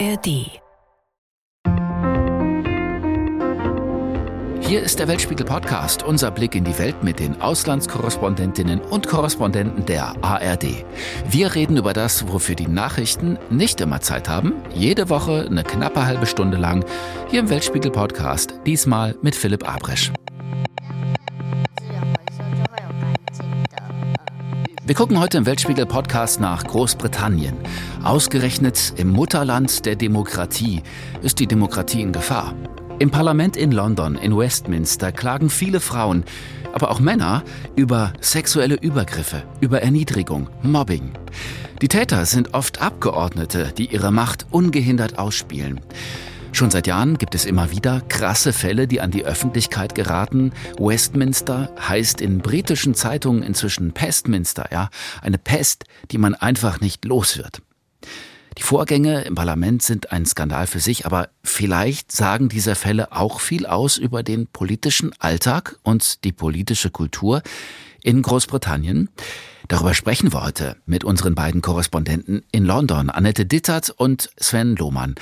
ARD. Hier ist der Weltspiegel Podcast, unser Blick in die Welt mit den Auslandskorrespondentinnen und Korrespondenten der ARD. Wir reden über das, wofür die Nachrichten nicht immer Zeit haben. Jede Woche eine knappe halbe Stunde lang hier im Weltspiegel Podcast, diesmal mit Philipp Abresch. Wir gucken heute im Weltspiegel Podcast nach Großbritannien. Ausgerechnet im Mutterland der Demokratie ist die Demokratie in Gefahr. Im Parlament in London, in Westminster, klagen viele Frauen, aber auch Männer über sexuelle Übergriffe, über Erniedrigung, Mobbing. Die Täter sind oft Abgeordnete, die ihre Macht ungehindert ausspielen. Schon seit Jahren gibt es immer wieder krasse Fälle, die an die Öffentlichkeit geraten. Westminster heißt in britischen Zeitungen inzwischen Pestminster, ja, eine Pest, die man einfach nicht los wird. Die Vorgänge im Parlament sind ein Skandal für sich, aber vielleicht sagen diese Fälle auch viel aus über den politischen Alltag und die politische Kultur in Großbritannien. Darüber sprechen wir heute mit unseren beiden Korrespondenten in London, Annette Dittert und Sven Lohmann.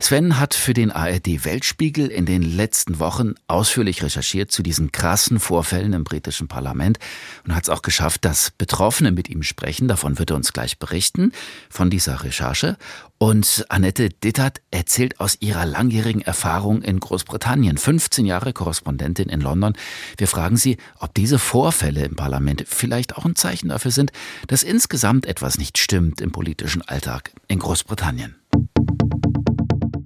Sven hat für den ARD Weltspiegel in den letzten Wochen ausführlich recherchiert zu diesen krassen Vorfällen im britischen Parlament und hat es auch geschafft, dass Betroffene mit ihm sprechen. Davon wird er uns gleich berichten, von dieser Recherche. Und Annette Dittert erzählt aus ihrer langjährigen Erfahrung in Großbritannien, 15 Jahre Korrespondentin in London. Wir fragen sie, ob diese Vorfälle im Parlament vielleicht auch ein Zeichen dafür sind, dass insgesamt etwas nicht stimmt im politischen Alltag in Großbritannien.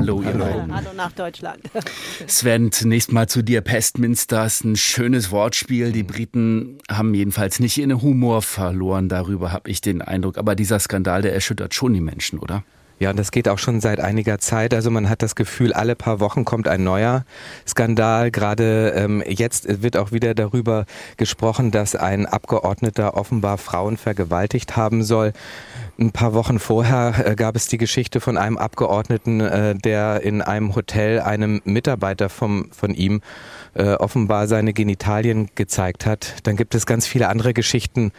Hallo, ihr Hallo. Hallo nach Deutschland. Sven, zunächst mal zu dir. Pestminster ist ein schönes Wortspiel. Die Briten haben jedenfalls nicht ihren Humor verloren. Darüber habe ich den Eindruck. Aber dieser Skandal, der erschüttert schon die Menschen, oder? Ja, und das geht auch schon seit einiger Zeit. Also man hat das Gefühl, alle paar Wochen kommt ein neuer Skandal. Gerade ähm, jetzt wird auch wieder darüber gesprochen, dass ein Abgeordneter offenbar Frauen vergewaltigt haben soll. Ein paar Wochen vorher äh, gab es die Geschichte von einem Abgeordneten, äh, der in einem Hotel einem Mitarbeiter vom, von ihm äh, offenbar seine Genitalien gezeigt hat. Dann gibt es ganz viele andere Geschichten,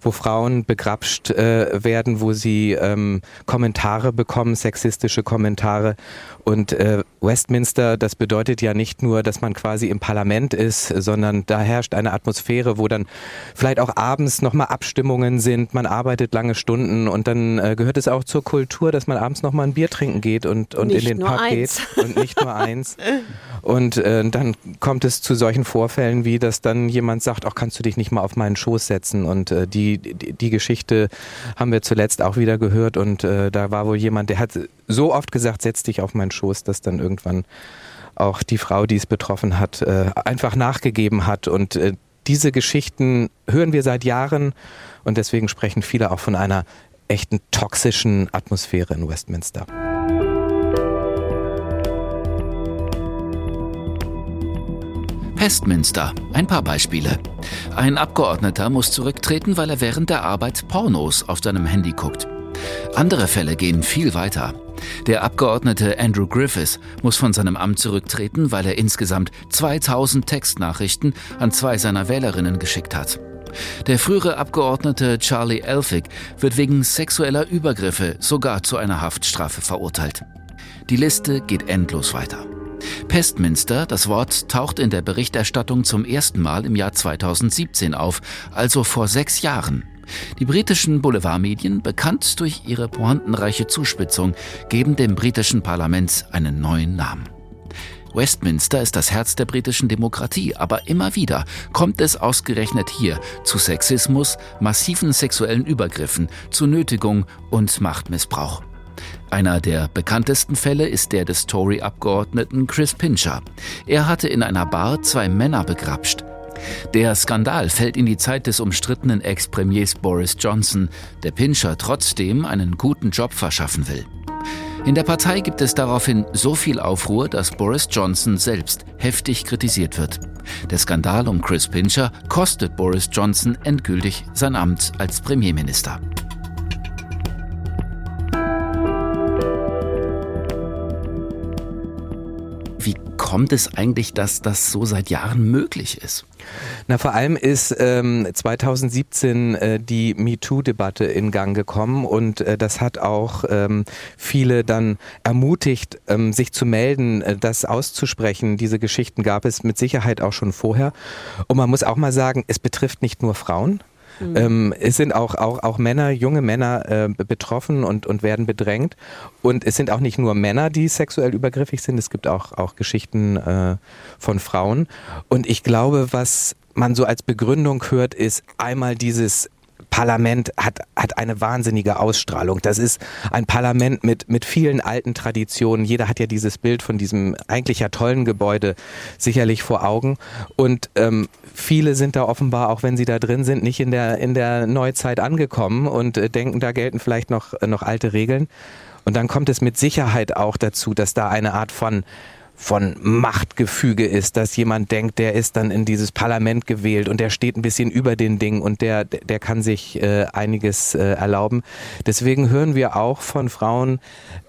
wo Frauen begrapscht äh, werden, wo sie ähm, Kommentare bekommen, sexistische Kommentare. Und äh, Westminster, das bedeutet ja nicht nur, dass man quasi im Parlament ist, sondern da herrscht eine Atmosphäre, wo dann vielleicht auch abends nochmal Abstimmungen sind, man arbeitet lange Stunden und dann äh, gehört es auch zur Kultur, dass man abends nochmal ein Bier trinken geht und, und in den Pub eins. geht und nicht nur eins. Und äh, dann kommt es zu solchen Vorfällen, wie dass dann jemand sagt, auch kannst du dich nicht mal auf meinen Schoß setzen. Und äh, die, die, die Geschichte haben wir zuletzt auch wieder gehört. Und äh, da war wohl jemand, der hat so oft gesagt, setz dich auf meinen Schoß, dass dann irgendwann auch die Frau, die es betroffen hat, äh, einfach nachgegeben hat. Und äh, diese Geschichten hören wir seit Jahren und deswegen sprechen viele auch von einer echten toxischen Atmosphäre in Westminster. Westminster. Ein paar Beispiele. Ein Abgeordneter muss zurücktreten, weil er während der Arbeit Pornos auf seinem Handy guckt. Andere Fälle gehen viel weiter. Der Abgeordnete Andrew Griffiths muss von seinem Amt zurücktreten, weil er insgesamt 2000 Textnachrichten an zwei seiner Wählerinnen geschickt hat. Der frühere Abgeordnete Charlie Elphig wird wegen sexueller Übergriffe sogar zu einer Haftstrafe verurteilt. Die Liste geht endlos weiter. Pestminster, das Wort taucht in der Berichterstattung zum ersten Mal im Jahr 2017 auf, also vor sechs Jahren. Die britischen Boulevardmedien, bekannt durch ihre pointenreiche Zuspitzung, geben dem britischen Parlament einen neuen Namen. Westminster ist das Herz der britischen Demokratie, aber immer wieder kommt es ausgerechnet hier zu Sexismus, massiven sexuellen Übergriffen, zu Nötigung und Machtmissbrauch. Einer der bekanntesten Fälle ist der des Tory-Abgeordneten Chris Pincher. Er hatte in einer Bar zwei Männer begrapscht. Der Skandal fällt in die Zeit des umstrittenen Ex-Premiers Boris Johnson, der Pincher trotzdem einen guten Job verschaffen will. In der Partei gibt es daraufhin so viel Aufruhr, dass Boris Johnson selbst heftig kritisiert wird. Der Skandal um Chris Pincher kostet Boris Johnson endgültig sein Amt als Premierminister. Kommt es eigentlich, dass das so seit Jahren möglich ist? Na, vor allem ist ähm, 2017 äh, die MeToo-Debatte in Gang gekommen und äh, das hat auch ähm, viele dann ermutigt, ähm, sich zu melden, äh, das auszusprechen. Diese Geschichten gab es mit Sicherheit auch schon vorher. Und man muss auch mal sagen, es betrifft nicht nur Frauen. Mhm. Ähm, es sind auch, auch, auch Männer, junge Männer äh, betroffen und, und werden bedrängt. Und es sind auch nicht nur Männer, die sexuell übergriffig sind, es gibt auch, auch Geschichten äh, von Frauen. Und ich glaube, was man so als Begründung hört, ist einmal dieses Parlament hat, hat eine wahnsinnige Ausstrahlung. Das ist ein Parlament mit, mit vielen alten Traditionen. Jeder hat ja dieses Bild von diesem eigentlich ja tollen Gebäude sicherlich vor Augen. Und ähm, viele sind da offenbar, auch wenn sie da drin sind, nicht in der, in der Neuzeit angekommen und äh, denken, da gelten vielleicht noch, noch alte Regeln. Und dann kommt es mit Sicherheit auch dazu, dass da eine Art von von Machtgefüge ist, dass jemand denkt, der ist dann in dieses Parlament gewählt und der steht ein bisschen über den Dingen und der, der kann sich äh, einiges äh, erlauben. Deswegen hören wir auch von Frauen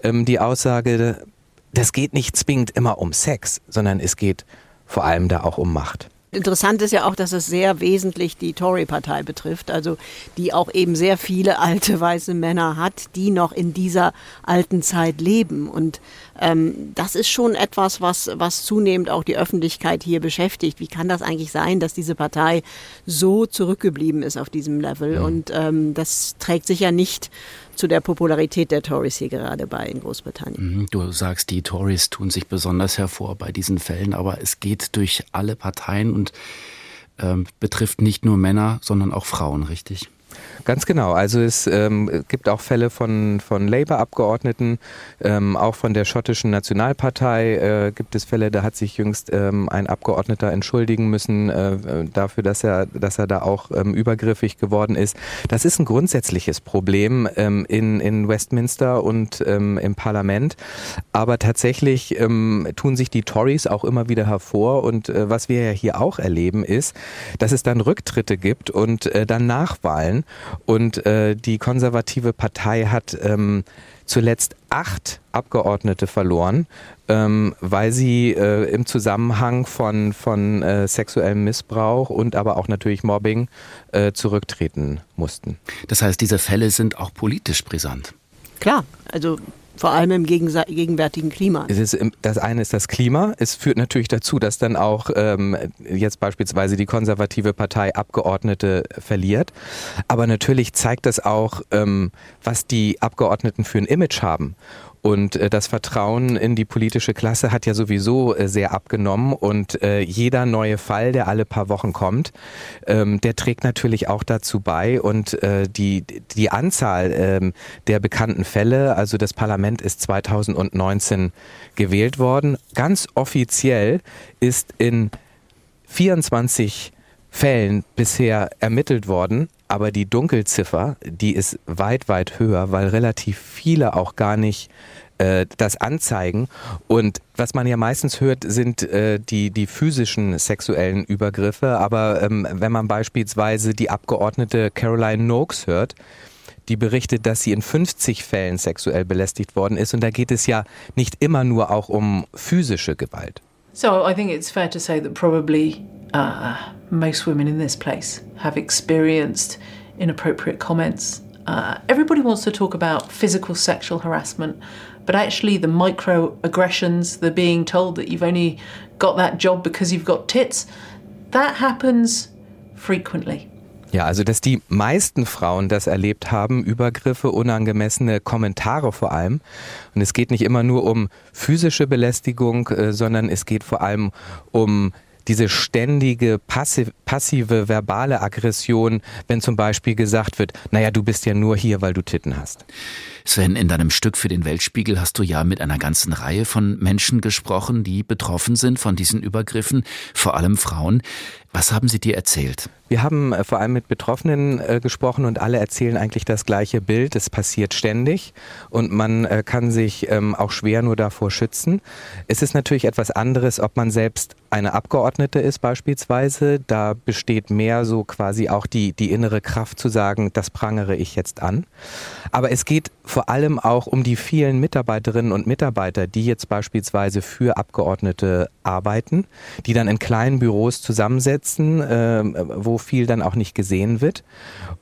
ähm, die Aussage, das geht nicht zwingend immer um Sex, sondern es geht vor allem da auch um Macht. Interessant ist ja auch, dass es sehr wesentlich die Tory-Partei betrifft, also die auch eben sehr viele alte weiße Männer hat, die noch in dieser alten Zeit leben. Und ähm, das ist schon etwas, was, was zunehmend auch die Öffentlichkeit hier beschäftigt. Wie kann das eigentlich sein, dass diese Partei so zurückgeblieben ist auf diesem Level? Mhm. Und ähm, das trägt sicher nicht zu der Popularität der Tories hier gerade bei in Großbritannien. Mhm, du sagst, die Tories tun sich besonders hervor bei diesen Fällen, aber es geht durch alle Parteien und ähm, betrifft nicht nur Männer, sondern auch Frauen, richtig? Ganz genau. Also es ähm, gibt auch Fälle von, von Labour-Abgeordneten, ähm, auch von der schottischen Nationalpartei äh, gibt es Fälle, da hat sich jüngst ähm, ein Abgeordneter entschuldigen müssen äh, dafür, dass er, dass er da auch ähm, übergriffig geworden ist. Das ist ein grundsätzliches Problem ähm, in, in Westminster und ähm, im Parlament. Aber tatsächlich tun sich die Tories auch immer wieder hervor. Und äh, was wir ja hier auch erleben, ist, dass es dann Rücktritte gibt und äh, dann Nachwahlen. Und äh, die konservative Partei hat ähm, zuletzt acht Abgeordnete verloren, ähm, weil sie äh, im Zusammenhang von, von äh, sexuellem Missbrauch und aber auch natürlich Mobbing äh, zurücktreten mussten. Das heißt, diese Fälle sind auch politisch brisant. Klar, also vor allem im gegenwärtigen Klima. Ist, das eine ist das Klima. Es führt natürlich dazu, dass dann auch ähm, jetzt beispielsweise die konservative Partei Abgeordnete verliert. Aber natürlich zeigt das auch, ähm, was die Abgeordneten für ein Image haben. Und äh, das Vertrauen in die politische Klasse hat ja sowieso äh, sehr abgenommen. Und äh, jeder neue Fall, der alle paar Wochen kommt, ähm, der trägt natürlich auch dazu bei. Und äh, die, die Anzahl ähm, der bekannten Fälle, also das Parlament ist 2019 gewählt worden. Ganz offiziell ist in 24 Fällen bisher ermittelt worden, aber die Dunkelziffer, die ist weit, weit höher, weil relativ viele auch gar nicht äh, das anzeigen. Und was man ja meistens hört, sind äh, die, die physischen sexuellen Übergriffe. Aber ähm, wenn man beispielsweise die Abgeordnete Caroline Noakes hört, die berichtet, dass sie in 50 Fällen sexuell belästigt worden ist. Und da geht es ja nicht immer nur auch um physische Gewalt. So I think it's fair to say that probably uh, most women in this place have experienced inappropriate comments. Uh, everybody wants to talk about physical sexual harassment, but actually, the microaggressions, the being told that you've only got that job because you've got tits, that happens frequently. Ja, also dass die meisten Frauen das erlebt haben, Übergriffe, unangemessene Kommentare vor allem. Und es geht nicht immer nur um physische Belästigung, äh, sondern es geht vor allem um diese ständige passive, passive verbale Aggression, wenn zum Beispiel gesagt wird, naja, du bist ja nur hier, weil du Titten hast. Sven, in deinem Stück für den Weltspiegel hast du ja mit einer ganzen Reihe von Menschen gesprochen, die betroffen sind von diesen Übergriffen, vor allem Frauen. Was haben Sie dir erzählt? Wir haben äh, vor allem mit Betroffenen äh, gesprochen und alle erzählen eigentlich das gleiche Bild. Es passiert ständig und man äh, kann sich ähm, auch schwer nur davor schützen. Es ist natürlich etwas anderes, ob man selbst eine Abgeordnete ist beispielsweise. Da besteht mehr so quasi auch die, die innere Kraft zu sagen, das prangere ich jetzt an. Aber es geht vor allem auch um die vielen Mitarbeiterinnen und Mitarbeiter, die jetzt beispielsweise für Abgeordnete arbeiten, die dann in kleinen Büros zusammensetzen, äh, wo viel dann auch nicht gesehen wird.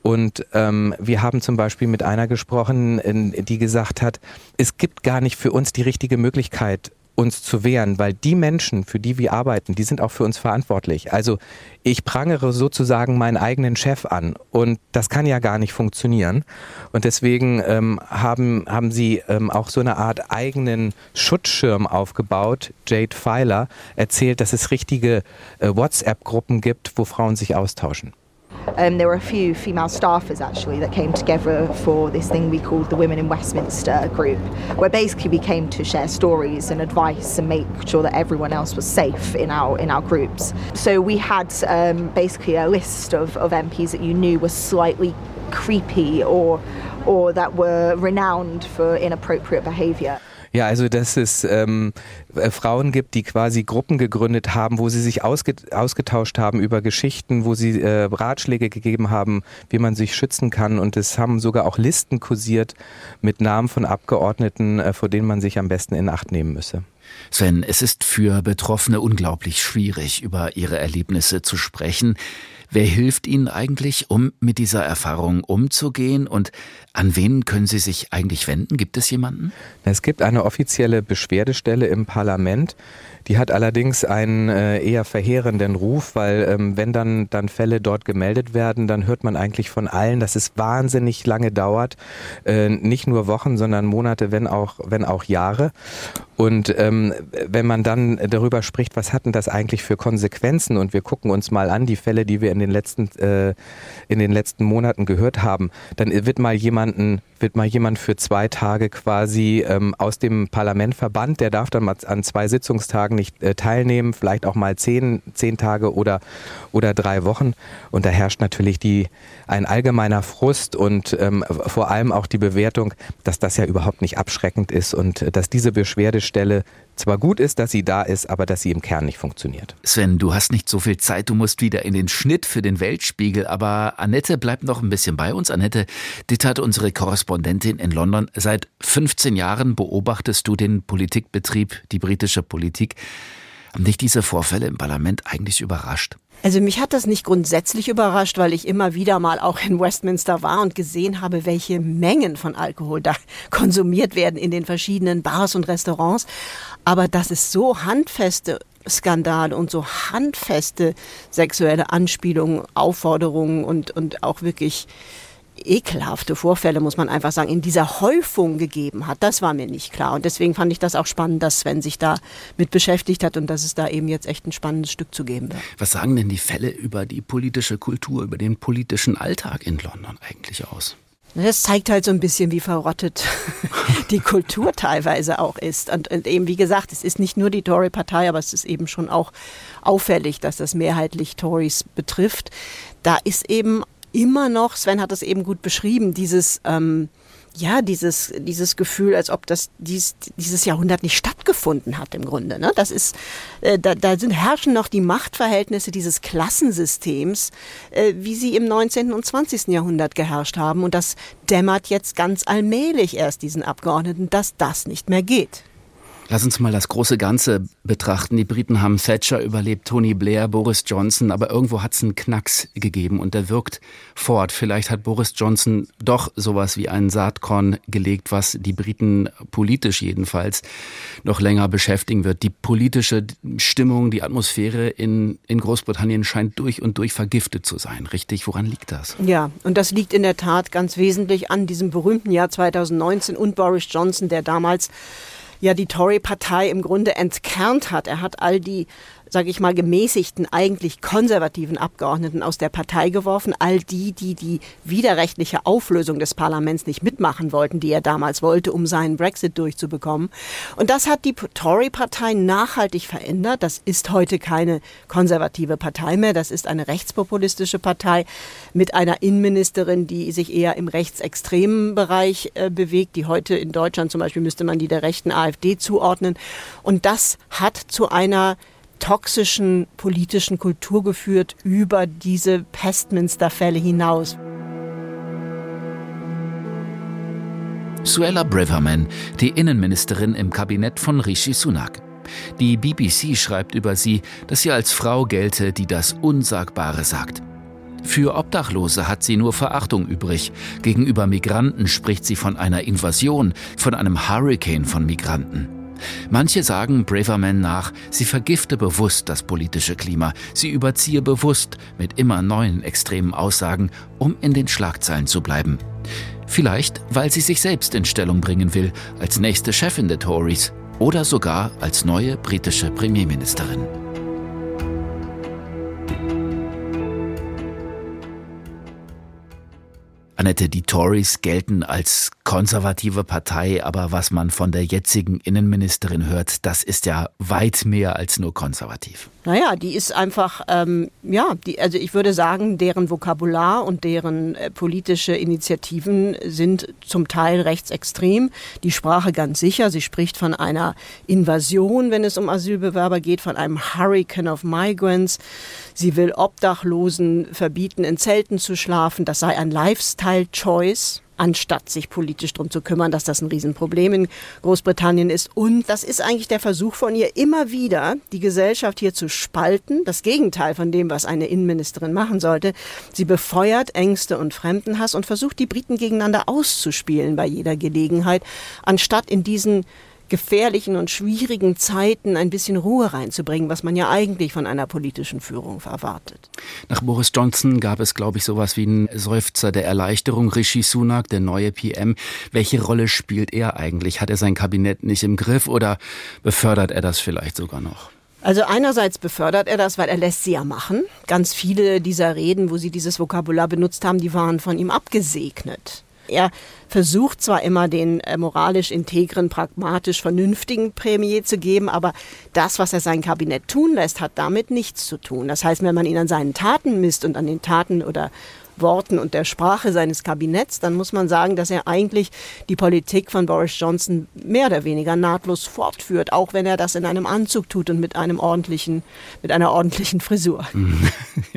Und ähm, wir haben zum Beispiel mit einer gesprochen, die gesagt hat, es gibt gar nicht für uns die richtige Möglichkeit, uns zu wehren, weil die Menschen, für die wir arbeiten, die sind auch für uns verantwortlich. Also ich prangere sozusagen meinen eigenen Chef an und das kann ja gar nicht funktionieren. Und deswegen ähm, haben, haben sie ähm, auch so eine Art eigenen Schutzschirm aufgebaut. Jade Pfeiler erzählt, dass es richtige äh, WhatsApp-Gruppen gibt, wo Frauen sich austauschen. Um, there were a few female staffers actually that came together for this thing we called the Women in Westminster group, where basically we came to share stories and advice and make sure that everyone else was safe in our in our groups. So we had um, basically a list of, of MPs that you knew were slightly creepy or or that were renowned for inappropriate behaviour. Ja, also dass es ähm, äh, Frauen gibt, die quasi Gruppen gegründet haben, wo sie sich ausge ausgetauscht haben über Geschichten, wo sie äh, Ratschläge gegeben haben, wie man sich schützen kann. Und es haben sogar auch Listen kursiert mit Namen von Abgeordneten, äh, vor denen man sich am besten in Acht nehmen müsse. Sven, es ist für Betroffene unglaublich schwierig, über ihre Erlebnisse zu sprechen. Wer hilft Ihnen eigentlich, um mit dieser Erfahrung umzugehen und an wen können Sie sich eigentlich wenden? Gibt es jemanden? Es gibt eine offizielle Beschwerdestelle im Parlament. Die hat allerdings einen äh, eher verheerenden Ruf, weil ähm, wenn dann, dann Fälle dort gemeldet werden, dann hört man eigentlich von allen, dass es wahnsinnig lange dauert. Äh, nicht nur Wochen, sondern Monate, wenn auch, wenn auch Jahre. Und ähm, wenn man dann darüber spricht, was hatten das eigentlich für Konsequenzen und wir gucken uns mal an die Fälle, die wir in den letzten äh, in den letzten Monaten gehört haben, dann wird mal jemanden wird mal jemand für zwei Tage quasi ähm, aus dem Parlament verbannt. Der darf dann mal an zwei Sitzungstagen nicht äh, teilnehmen, vielleicht auch mal zehn, zehn Tage oder, oder drei Wochen. Und da herrscht natürlich die, ein allgemeiner Frust und ähm, vor allem auch die Bewertung, dass das ja überhaupt nicht abschreckend ist und äh, dass diese Beschwerdestelle zwar gut ist, dass sie da ist, aber dass sie im Kern nicht funktioniert. Sven, du hast nicht so viel Zeit, du musst wieder in den Schnitt für den Weltspiegel, aber Annette bleibt noch ein bisschen bei uns. Annette Dittert, unsere Korrespondentin in London. Seit 15 Jahren beobachtest du den Politikbetrieb, die britische Politik. Haben dich diese Vorfälle im Parlament eigentlich überrascht? Also mich hat das nicht grundsätzlich überrascht, weil ich immer wieder mal auch in Westminster war und gesehen habe, welche Mengen von Alkohol da konsumiert werden in den verschiedenen Bars und Restaurants. Aber dass es so handfeste Skandale und so handfeste sexuelle Anspielungen, Aufforderungen und, und auch wirklich ekelhafte Vorfälle, muss man einfach sagen, in dieser Häufung gegeben hat. Das war mir nicht klar. Und deswegen fand ich das auch spannend, dass Sven sich da mit beschäftigt hat und dass es da eben jetzt echt ein spannendes Stück zu geben wird. Was sagen denn die Fälle über die politische Kultur, über den politischen Alltag in London eigentlich aus? Das zeigt halt so ein bisschen, wie verrottet die Kultur teilweise auch ist. Und, und, eben, wie gesagt, es ist nicht nur die Tory-Partei, aber es ist eben schon auch auffällig, dass das mehrheitlich Tories betrifft. Da ist eben immer noch, Sven hat es eben gut beschrieben, dieses, ähm, ja, dieses, dieses Gefühl, als ob das dies, dieses Jahrhundert nicht stattgefunden hat im Grunde. Ne? Das ist, äh, da, da sind, herrschen noch die Machtverhältnisse dieses Klassensystems, äh, wie sie im 19. und 20. Jahrhundert geherrscht haben. Und das dämmert jetzt ganz allmählich erst diesen Abgeordneten, dass das nicht mehr geht. Lass uns mal das große Ganze betrachten. Die Briten haben Thatcher überlebt, Tony Blair, Boris Johnson, aber irgendwo hat es einen Knacks gegeben und der wirkt fort. Vielleicht hat Boris Johnson doch sowas wie einen Saatkorn gelegt, was die Briten politisch jedenfalls noch länger beschäftigen wird. Die politische Stimmung, die Atmosphäre in, in Großbritannien scheint durch und durch vergiftet zu sein. Richtig? Woran liegt das? Ja, und das liegt in der Tat ganz wesentlich an diesem berühmten Jahr 2019 und Boris Johnson, der damals ja die Tory-Partei im Grunde entkernt hat. Er hat all die sage ich mal, gemäßigten, eigentlich konservativen Abgeordneten aus der Partei geworfen. All die, die die widerrechtliche Auflösung des Parlaments nicht mitmachen wollten, die er damals wollte, um seinen Brexit durchzubekommen. Und das hat die Tory-Partei nachhaltig verändert. Das ist heute keine konservative Partei mehr. Das ist eine rechtspopulistische Partei mit einer Innenministerin, die sich eher im rechtsextremen Bereich äh, bewegt, die heute in Deutschland zum Beispiel müsste man die der rechten AfD zuordnen. Und das hat zu einer toxischen politischen Kultur geführt über diese Pestminster-Fälle hinaus. Suella Braverman, die Innenministerin im Kabinett von Rishi Sunak. Die BBC schreibt über sie, dass sie als Frau gelte, die das Unsagbare sagt. Für Obdachlose hat sie nur Verachtung übrig. Gegenüber Migranten spricht sie von einer Invasion, von einem Hurricane von Migranten. Manche sagen Braverman nach, sie vergifte bewusst das politische Klima, sie überziehe bewusst mit immer neuen extremen Aussagen, um in den Schlagzeilen zu bleiben. Vielleicht, weil sie sich selbst in Stellung bringen will, als nächste Chefin der Tories oder sogar als neue britische Premierministerin. Annette, die Tories gelten als konservative Partei, aber was man von der jetzigen Innenministerin hört, das ist ja weit mehr als nur konservativ. Naja, die ist einfach, ähm, ja, die, also ich würde sagen, deren Vokabular und deren äh, politische Initiativen sind zum Teil rechtsextrem. Die Sprache ganz sicher. Sie spricht von einer Invasion, wenn es um Asylbewerber geht, von einem Hurricane of Migrants. Sie will Obdachlosen verbieten, in Zelten zu schlafen. Das sei ein Lifestyle-Choice anstatt sich politisch darum zu kümmern, dass das ein Riesenproblem in Großbritannien ist. Und das ist eigentlich der Versuch von ihr, immer wieder die Gesellschaft hier zu spalten. Das Gegenteil von dem, was eine Innenministerin machen sollte. Sie befeuert Ängste und Fremdenhass und versucht, die Briten gegeneinander auszuspielen bei jeder Gelegenheit, anstatt in diesen gefährlichen und schwierigen Zeiten ein bisschen Ruhe reinzubringen, was man ja eigentlich von einer politischen Führung erwartet. Nach Boris Johnson gab es, glaube ich, sowas wie einen Seufzer der Erleichterung. Rishi Sunak, der neue PM. Welche Rolle spielt er eigentlich? Hat er sein Kabinett nicht im Griff oder befördert er das vielleicht sogar noch? Also einerseits befördert er das, weil er lässt sie ja machen. Ganz viele dieser Reden, wo sie dieses Vokabular benutzt haben, die waren von ihm abgesegnet. Er versucht zwar immer den äh, moralisch integren, pragmatisch vernünftigen Premier zu geben, aber das, was er sein Kabinett tun lässt, hat damit nichts zu tun. Das heißt, wenn man ihn an seinen Taten misst und an den Taten oder Worten und der Sprache seines Kabinetts, dann muss man sagen, dass er eigentlich die Politik von Boris Johnson mehr oder weniger nahtlos fortführt, auch wenn er das in einem Anzug tut und mit einem ordentlichen, mit einer ordentlichen Frisur.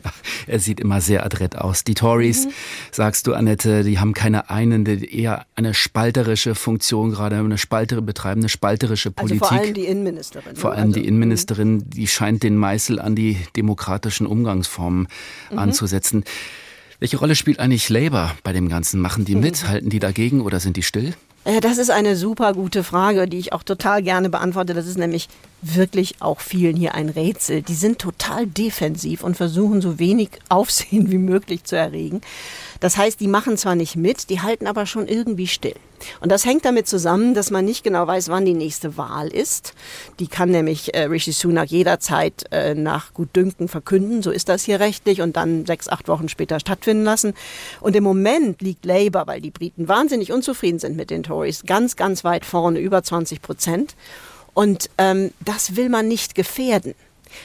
Ja, er sieht immer sehr adrett aus. Die Tories, mhm. sagst du, Annette, die haben keine einende, eher eine spalterische Funktion, gerade eine spaltere betreiben, eine spalterische Politik. Also vor allem die Innenministerin. Vor allem also, die Innenministerin, die scheint den Meißel an die demokratischen Umgangsformen mhm. anzusetzen. Welche Rolle spielt eigentlich Labour bei dem Ganzen? Machen die mit? Halten die dagegen oder sind die still? Äh, das ist eine super gute Frage, die ich auch total gerne beantworte. Das ist nämlich wirklich auch vielen hier ein Rätsel. Die sind total defensiv und versuchen so wenig Aufsehen wie möglich zu erregen. Das heißt, die machen zwar nicht mit, die halten aber schon irgendwie still. Und das hängt damit zusammen, dass man nicht genau weiß, wann die nächste Wahl ist. Die kann nämlich äh, Rishi Sunak jederzeit äh, nach Gutdünken verkünden. So ist das hier rechtlich und dann sechs, acht Wochen später stattfinden lassen. Und im Moment liegt Labour, weil die Briten wahnsinnig unzufrieden sind mit den Tories, ganz, ganz weit vorne, über 20 Prozent. Und ähm, das will man nicht gefährden.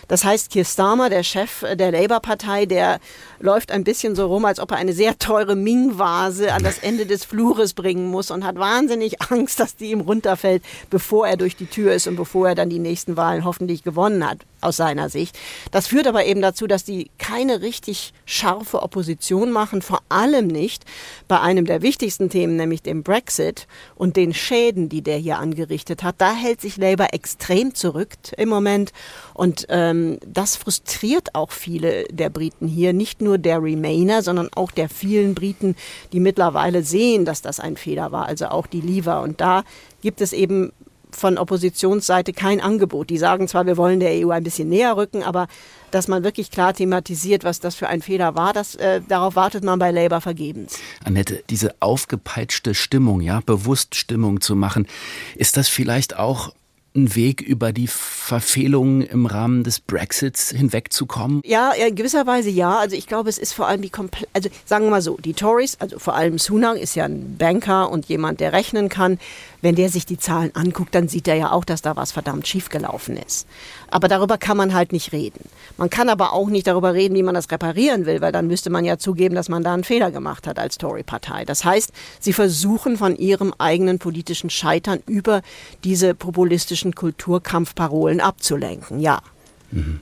Das heißt, Keir Starmer, der Chef der Labour-Partei, der läuft ein bisschen so rum, als ob er eine sehr teure Ming-Vase an das Ende des Flures bringen muss und hat wahnsinnig Angst, dass die ihm runterfällt, bevor er durch die Tür ist und bevor er dann die nächsten Wahlen hoffentlich gewonnen hat, aus seiner Sicht. Das führt aber eben dazu, dass die keine richtig scharfe Opposition machen, vor allem nicht bei einem der wichtigsten Themen, nämlich dem Brexit und den Schäden, die der hier angerichtet hat. Da hält sich Labour extrem zurück im Moment und ähm, das frustriert auch viele der Briten hier, nicht nur der Remainer, sondern auch der vielen Briten, die mittlerweile sehen, dass das ein Fehler war, also auch die Leaver. Und da gibt es eben von Oppositionsseite kein Angebot. Die sagen zwar, wir wollen der EU ein bisschen näher rücken, aber dass man wirklich klar thematisiert, was das für ein Fehler war, das, äh, darauf wartet man bei Labour vergebens. Annette, diese aufgepeitschte Stimmung, ja, bewusst Stimmung zu machen, ist das vielleicht auch ein Weg über die Verfehlungen im Rahmen des Brexits hinwegzukommen? Ja, in gewisser Weise ja. Also ich glaube, es ist vor allem die komplett, also sagen wir mal so, die Tories, also vor allem Sunak ist ja ein Banker und jemand, der rechnen kann. Wenn der sich die Zahlen anguckt, dann sieht er ja auch, dass da was verdammt schiefgelaufen ist. Aber darüber kann man halt nicht reden. Man kann aber auch nicht darüber reden, wie man das reparieren will, weil dann müsste man ja zugeben, dass man da einen Fehler gemacht hat als Tory-Partei. Das heißt, sie versuchen von ihrem eigenen politischen Scheitern über diese populistischen Kulturkampfparolen abzulenken. Ja.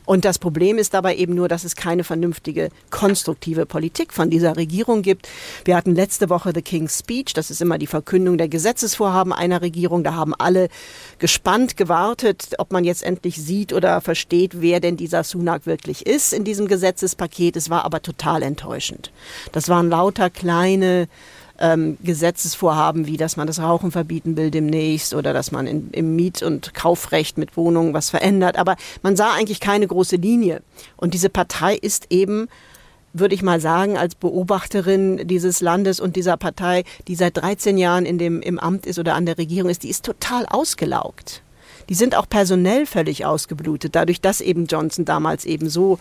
Und das Problem ist dabei eben nur, dass es keine vernünftige, konstruktive Politik von dieser Regierung gibt. Wir hatten letzte Woche The King's Speech, das ist immer die Verkündung der Gesetzesvorhaben einer Regierung. Da haben alle gespannt gewartet, ob man jetzt endlich sieht oder versteht, wer denn dieser Sunak wirklich ist in diesem Gesetzespaket. Es war aber total enttäuschend. Das waren lauter kleine ähm, Gesetzesvorhaben, wie dass man das Rauchen verbieten will demnächst oder dass man in, im Miet- und Kaufrecht mit Wohnungen was verändert. Aber man sah eigentlich keine große Linie. Und diese Partei ist eben würde ich mal sagen, als Beobachterin dieses Landes und dieser Partei, die seit 13 Jahren in dem, im Amt ist oder an der Regierung ist, die ist total ausgelaugt. Die sind auch personell völlig ausgeblutet, dadurch, dass eben Johnson damals eben so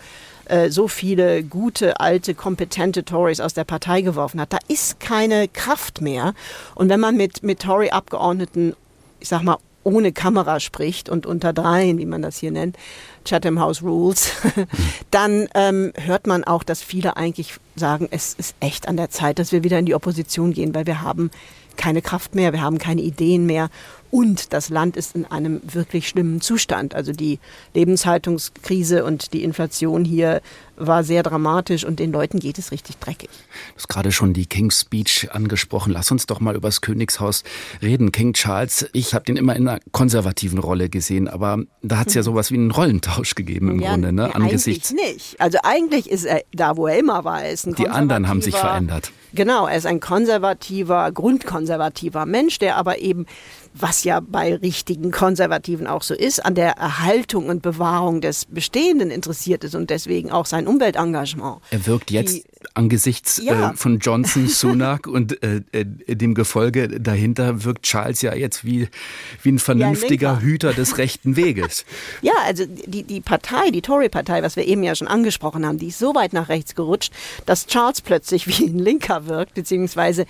äh, so viele gute, alte, kompetente Tories aus der Partei geworfen hat. Da ist keine Kraft mehr. Und wenn man mit, mit Tory-Abgeordneten, ich sag mal, ohne Kamera spricht und unter dreien, wie man das hier nennt, Chatham House Rules, dann ähm, hört man auch, dass viele eigentlich sagen, es ist echt an der Zeit, dass wir wieder in die Opposition gehen, weil wir haben keine Kraft mehr, wir haben keine Ideen mehr und das Land ist in einem wirklich schlimmen Zustand. Also die Lebenshaltungskrise und die Inflation hier war sehr dramatisch und den Leuten geht es richtig dreckig. Du hast gerade schon die King's Speech angesprochen. Lass uns doch mal über das Königshaus reden. King Charles, ich habe den immer in einer konservativen Rolle gesehen, aber da hat es ja sowas wie einen Rollentausch gegeben im ja, Grunde, ne? Angesichts. Eigentlich nicht. Also eigentlich ist er da, wo er immer war. Er ist ein die anderen haben sich verändert. Genau, er ist ein konservativer, grundkonservativer Mensch, der aber eben was ja bei richtigen Konservativen auch so ist, an der Erhaltung und Bewahrung des Bestehenden interessiert ist und deswegen auch sein Umweltengagement. Er wirkt jetzt Die, angesichts ja. äh, von Johnson, Sunak und äh, äh, dem Gefolge dahinter wirkt Charles ja jetzt wie, wie ein vernünftiger ja, Hüter des rechten Weges. Ja, also die, die Partei, die Tory-Partei, was wir eben ja schon angesprochen haben, die ist so weit nach rechts gerutscht, dass Charles plötzlich wie ein Linker wirkt, beziehungsweise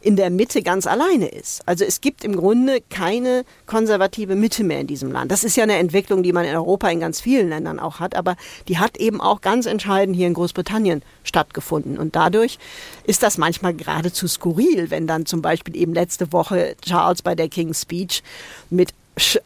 in der Mitte ganz alleine ist. Also es gibt im Grunde keine konservative Mitte mehr in diesem Land. Das ist ja eine Entwicklung, die man in Europa in ganz vielen Ländern auch hat, aber die hat eben auch ganz entscheidend hier in Großbritannien stattgefunden. Und dadurch ist das manchmal geradezu skurril, wenn dann zum Beispiel eben letzte Woche Charles bei der King's Speech mit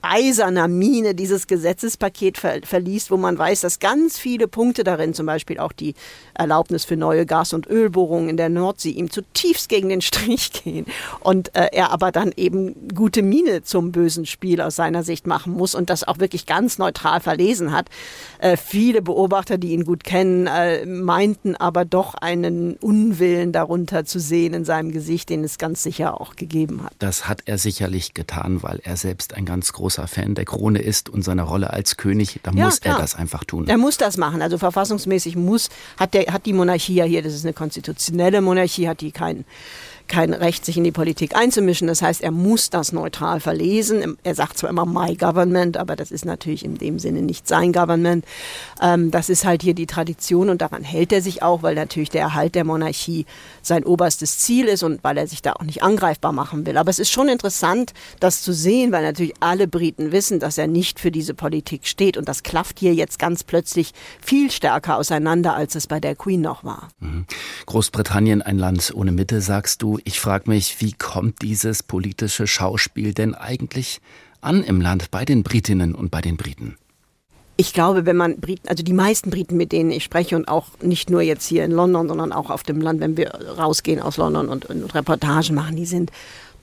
eiserner Miene dieses Gesetzespaket ver verliest, wo man weiß, dass ganz viele Punkte darin, zum Beispiel auch die Erlaubnis für neue Gas- und Ölbohrungen in der Nordsee, ihm zutiefst gegen den Strich gehen. Und äh, er aber dann eben gute Miene zum bösen Spiel aus seiner Sicht machen muss und das auch wirklich ganz neutral verlesen hat. Äh, viele Beobachter, die ihn gut kennen, äh, meinten aber doch einen Unwillen darunter zu sehen in seinem Gesicht, den es ganz sicher auch gegeben hat. Das hat er sicherlich getan, weil er selbst ein ganz ganz großer Fan der Krone ist und seiner Rolle als König, dann ja, muss klar. er das einfach tun. Er muss das machen. Also verfassungsmäßig muss, hat, der, hat die Monarchie ja hier, das ist eine konstitutionelle Monarchie, hat die keinen kein Recht, sich in die Politik einzumischen. Das heißt, er muss das neutral verlesen. Er sagt zwar immer My Government, aber das ist natürlich in dem Sinne nicht sein Government. Ähm, das ist halt hier die Tradition und daran hält er sich auch, weil natürlich der Erhalt der Monarchie sein oberstes Ziel ist und weil er sich da auch nicht angreifbar machen will. Aber es ist schon interessant, das zu sehen, weil natürlich alle Briten wissen, dass er nicht für diese Politik steht. Und das klafft hier jetzt ganz plötzlich viel stärker auseinander, als es bei der Queen noch war. Mhm. Großbritannien, ein Land ohne Mitte, sagst du. Ich frage mich, wie kommt dieses politische Schauspiel denn eigentlich an im Land bei den Britinnen und bei den Briten? Ich glaube, wenn man Briten, also die meisten Briten, mit denen ich spreche und auch nicht nur jetzt hier in London, sondern auch auf dem Land, wenn wir rausgehen aus London und, und Reportagen machen, die sind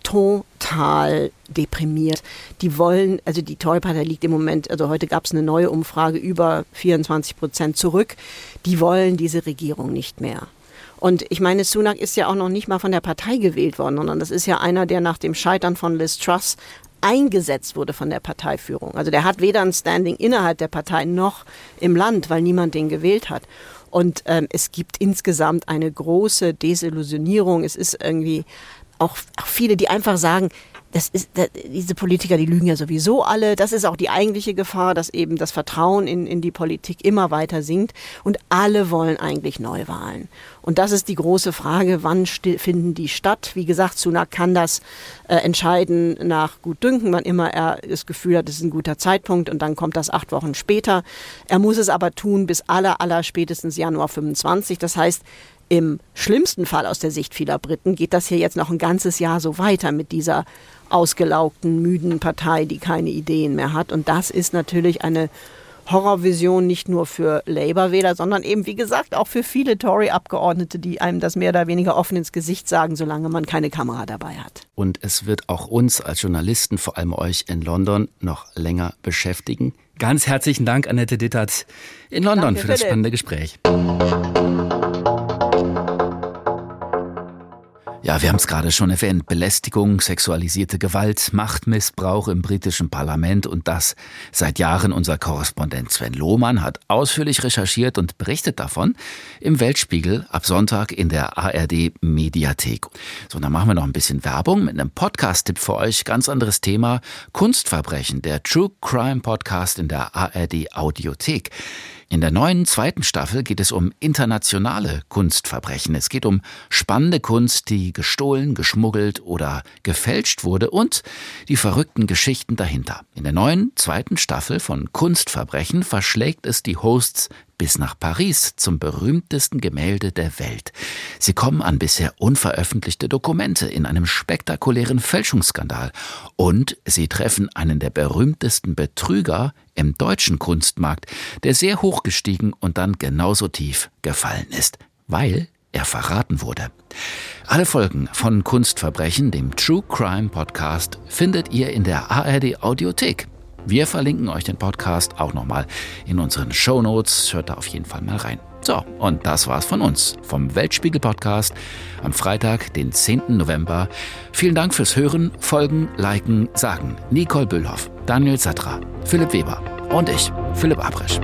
total deprimiert. Die wollen, also die Tory-Partei liegt im Moment, also heute gab es eine neue Umfrage über 24 Prozent zurück. Die wollen diese Regierung nicht mehr. Und ich meine, Sunak ist ja auch noch nicht mal von der Partei gewählt worden, sondern das ist ja einer, der nach dem Scheitern von Liz Truss eingesetzt wurde von der Parteiführung. Also der hat weder ein Standing innerhalb der Partei noch im Land, weil niemand den gewählt hat. Und ähm, es gibt insgesamt eine große Desillusionierung. Es ist irgendwie auch, auch viele, die einfach sagen, das ist, diese Politiker, die lügen ja sowieso alle. Das ist auch die eigentliche Gefahr, dass eben das Vertrauen in, in die Politik immer weiter sinkt. Und alle wollen eigentlich Neuwahlen. Und das ist die große Frage, wann finden die statt? Wie gesagt, Sunak kann das äh, entscheiden nach Gutdünken, wann immer er das Gefühl hat, es ist ein guter Zeitpunkt und dann kommt das acht Wochen später. Er muss es aber tun bis aller, aller spätestens Januar 25. Das heißt, im schlimmsten Fall aus der Sicht vieler Briten geht das hier jetzt noch ein ganzes Jahr so weiter mit dieser ausgelaugten, müden Partei, die keine Ideen mehr hat. Und das ist natürlich eine Horrorvision nicht nur für Labour-Wähler, sondern eben, wie gesagt, auch für viele Tory-Abgeordnete, die einem das mehr oder weniger offen ins Gesicht sagen, solange man keine Kamera dabei hat. Und es wird auch uns als Journalisten, vor allem euch in London, noch länger beschäftigen. Ganz herzlichen Dank, Annette Dittert, in London Danke, für das spannende Gespräch. Ja, wir haben es gerade schon erwähnt. Belästigung, sexualisierte Gewalt, Machtmissbrauch im britischen Parlament und das seit Jahren. Unser Korrespondent Sven Lohmann hat ausführlich recherchiert und berichtet davon im Weltspiegel ab Sonntag in der ARD Mediathek. So, dann machen wir noch ein bisschen Werbung mit einem Podcast-Tipp für euch. Ganz anderes Thema. Kunstverbrechen, der True Crime Podcast in der ARD Audiothek. In der neuen zweiten Staffel geht es um internationale Kunstverbrechen. Es geht um spannende Kunst, die gestohlen, geschmuggelt oder gefälscht wurde und die verrückten Geschichten dahinter. In der neuen zweiten Staffel von Kunstverbrechen verschlägt es die Hosts bis nach Paris zum berühmtesten Gemälde der Welt. Sie kommen an bisher unveröffentlichte Dokumente in einem spektakulären Fälschungsskandal und sie treffen einen der berühmtesten Betrüger im deutschen Kunstmarkt, der sehr hoch gestiegen und dann genauso tief gefallen ist, weil er verraten wurde. Alle Folgen von Kunstverbrechen, dem True Crime Podcast, findet ihr in der ARD Audiothek. Wir verlinken euch den Podcast auch nochmal in unseren Show Notes. Hört da auf jeden Fall mal rein. So, und das war's von uns vom Weltspiegel Podcast am Freitag, den 10. November. Vielen Dank fürs Hören, Folgen, Liken, Sagen. Nicole Büllhoff, Daniel Satra, Philipp Weber und ich, Philipp Abrisch.